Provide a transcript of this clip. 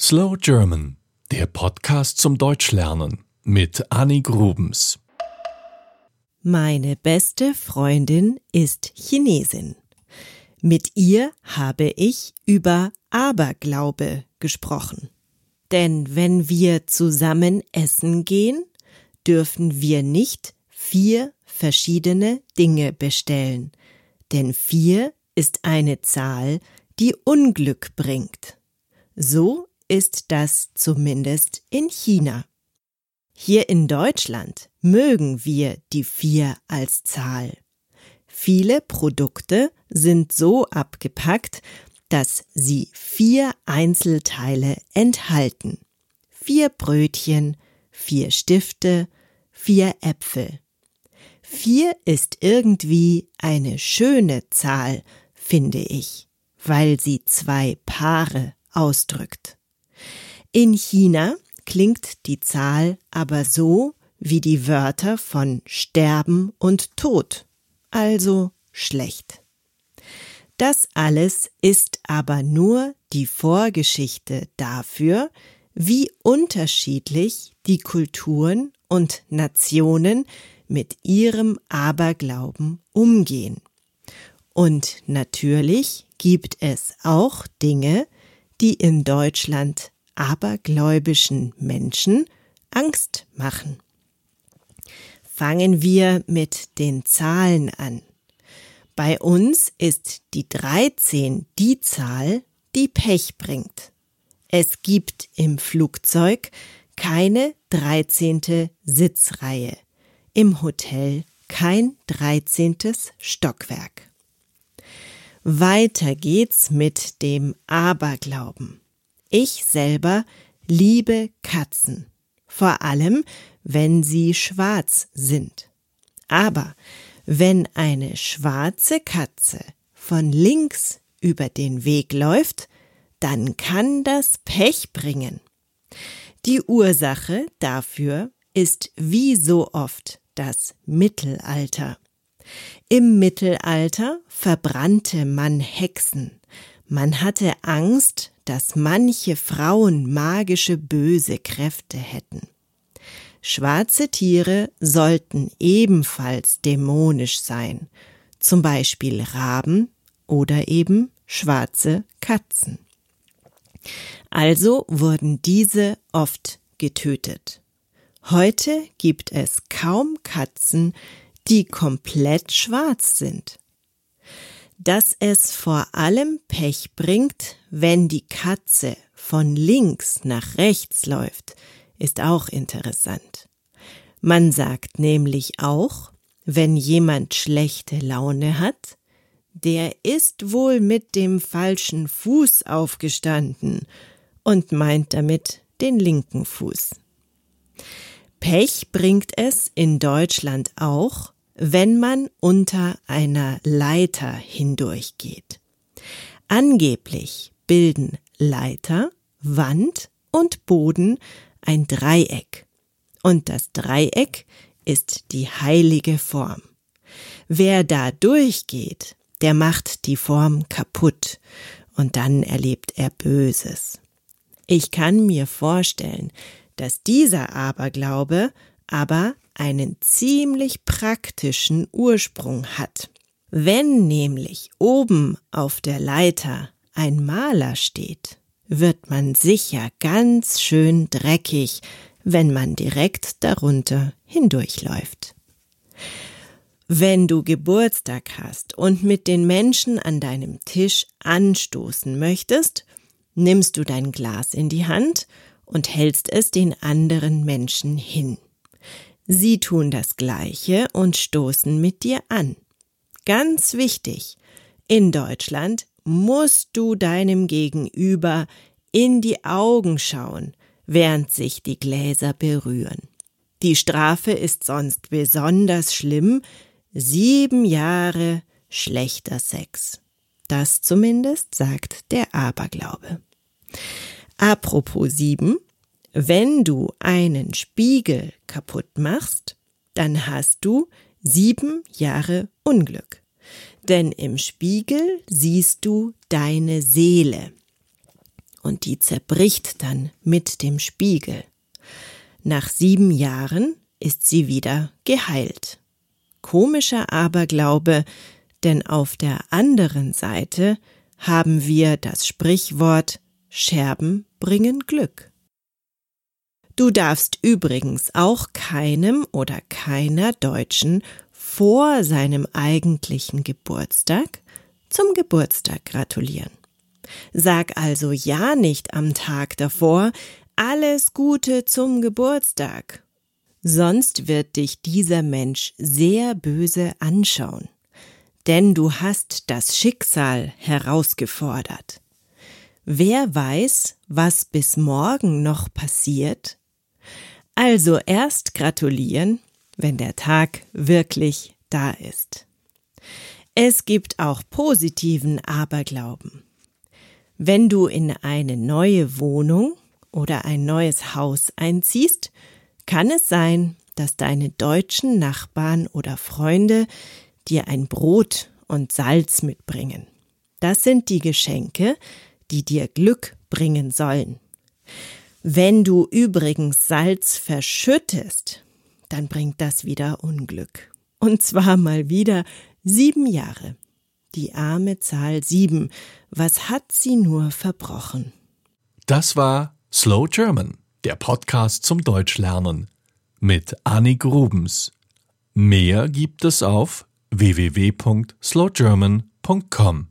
Slow German, der Podcast zum Deutschlernen mit Annie Grubens. Meine beste Freundin ist Chinesin. Mit ihr habe ich über Aberglaube gesprochen. Denn wenn wir zusammen essen gehen, dürfen wir nicht vier verschiedene Dinge bestellen, denn vier ist eine Zahl, die Unglück bringt. So ist das zumindest in China. Hier in Deutschland mögen wir die vier als Zahl. Viele Produkte sind so abgepackt, dass sie vier Einzelteile enthalten. Vier Brötchen, vier Stifte, vier Äpfel. Vier ist irgendwie eine schöne Zahl, finde ich, weil sie zwei Paare ausdrückt. In China klingt die Zahl aber so wie die Wörter von Sterben und Tod, also schlecht. Das alles ist aber nur die Vorgeschichte dafür, wie unterschiedlich die Kulturen und Nationen mit ihrem Aberglauben umgehen. Und natürlich gibt es auch Dinge, die in Deutschland abergläubischen Menschen Angst machen. Fangen wir mit den Zahlen an. Bei uns ist die 13 die Zahl, die Pech bringt. Es gibt im Flugzeug keine 13. Sitzreihe, im Hotel kein 13. Stockwerk. Weiter geht's mit dem Aberglauben. Ich selber liebe Katzen, vor allem wenn sie schwarz sind. Aber wenn eine schwarze Katze von links über den Weg läuft, dann kann das Pech bringen. Die Ursache dafür ist wie so oft das Mittelalter. Im Mittelalter verbrannte man Hexen. Man hatte Angst, dass manche Frauen magische böse Kräfte hätten. Schwarze Tiere sollten ebenfalls dämonisch sein, zum Beispiel Raben oder eben schwarze Katzen. Also wurden diese oft getötet. Heute gibt es kaum Katzen, die komplett schwarz sind dass es vor allem Pech bringt, wenn die Katze von links nach rechts läuft, ist auch interessant. Man sagt nämlich auch, wenn jemand schlechte Laune hat, der ist wohl mit dem falschen Fuß aufgestanden und meint damit den linken Fuß. Pech bringt es in Deutschland auch, wenn man unter einer Leiter hindurchgeht. Angeblich bilden Leiter, Wand und Boden ein Dreieck. Und das Dreieck ist die heilige Form. Wer da durchgeht, der macht die Form kaputt und dann erlebt er Böses. Ich kann mir vorstellen, dass dieser Aberglaube aber einen ziemlich praktischen Ursprung hat. Wenn nämlich oben auf der Leiter ein Maler steht, wird man sicher ganz schön dreckig, wenn man direkt darunter hindurchläuft. Wenn du Geburtstag hast und mit den Menschen an deinem Tisch anstoßen möchtest, nimmst du dein Glas in die Hand und hältst es den anderen Menschen hin. Sie tun das Gleiche und stoßen mit dir an. Ganz wichtig, in Deutschland musst du deinem Gegenüber in die Augen schauen, während sich die Gläser berühren. Die Strafe ist sonst besonders schlimm, sieben Jahre schlechter Sex. Das zumindest sagt der Aberglaube. Apropos sieben, wenn du einen Spiegel kaputt machst, dann hast du sieben Jahre Unglück. Denn im Spiegel siehst du deine Seele. und die zerbricht dann mit dem Spiegel. Nach sieben Jahren ist sie wieder geheilt. Komischer Aberglaube, denn auf der anderen Seite haben wir das Sprichwort Scherben bringen Glück. Du darfst übrigens auch keinem oder keiner Deutschen vor seinem eigentlichen Geburtstag zum Geburtstag gratulieren. Sag also ja nicht am Tag davor alles Gute zum Geburtstag. Sonst wird dich dieser Mensch sehr böse anschauen. Denn du hast das Schicksal herausgefordert. Wer weiß, was bis morgen noch passiert? Also erst gratulieren, wenn der Tag wirklich da ist. Es gibt auch positiven Aberglauben. Wenn du in eine neue Wohnung oder ein neues Haus einziehst, kann es sein, dass deine deutschen Nachbarn oder Freunde dir ein Brot und Salz mitbringen. Das sind die Geschenke, die dir Glück bringen sollen. Wenn du übrigens Salz verschüttest, dann bringt das wieder Unglück. Und zwar mal wieder sieben Jahre. Die arme Zahl sieben. Was hat sie nur verbrochen? Das war Slow German, der Podcast zum Deutschlernen mit Annik Rubens. Mehr gibt es auf www.slowgerman.com.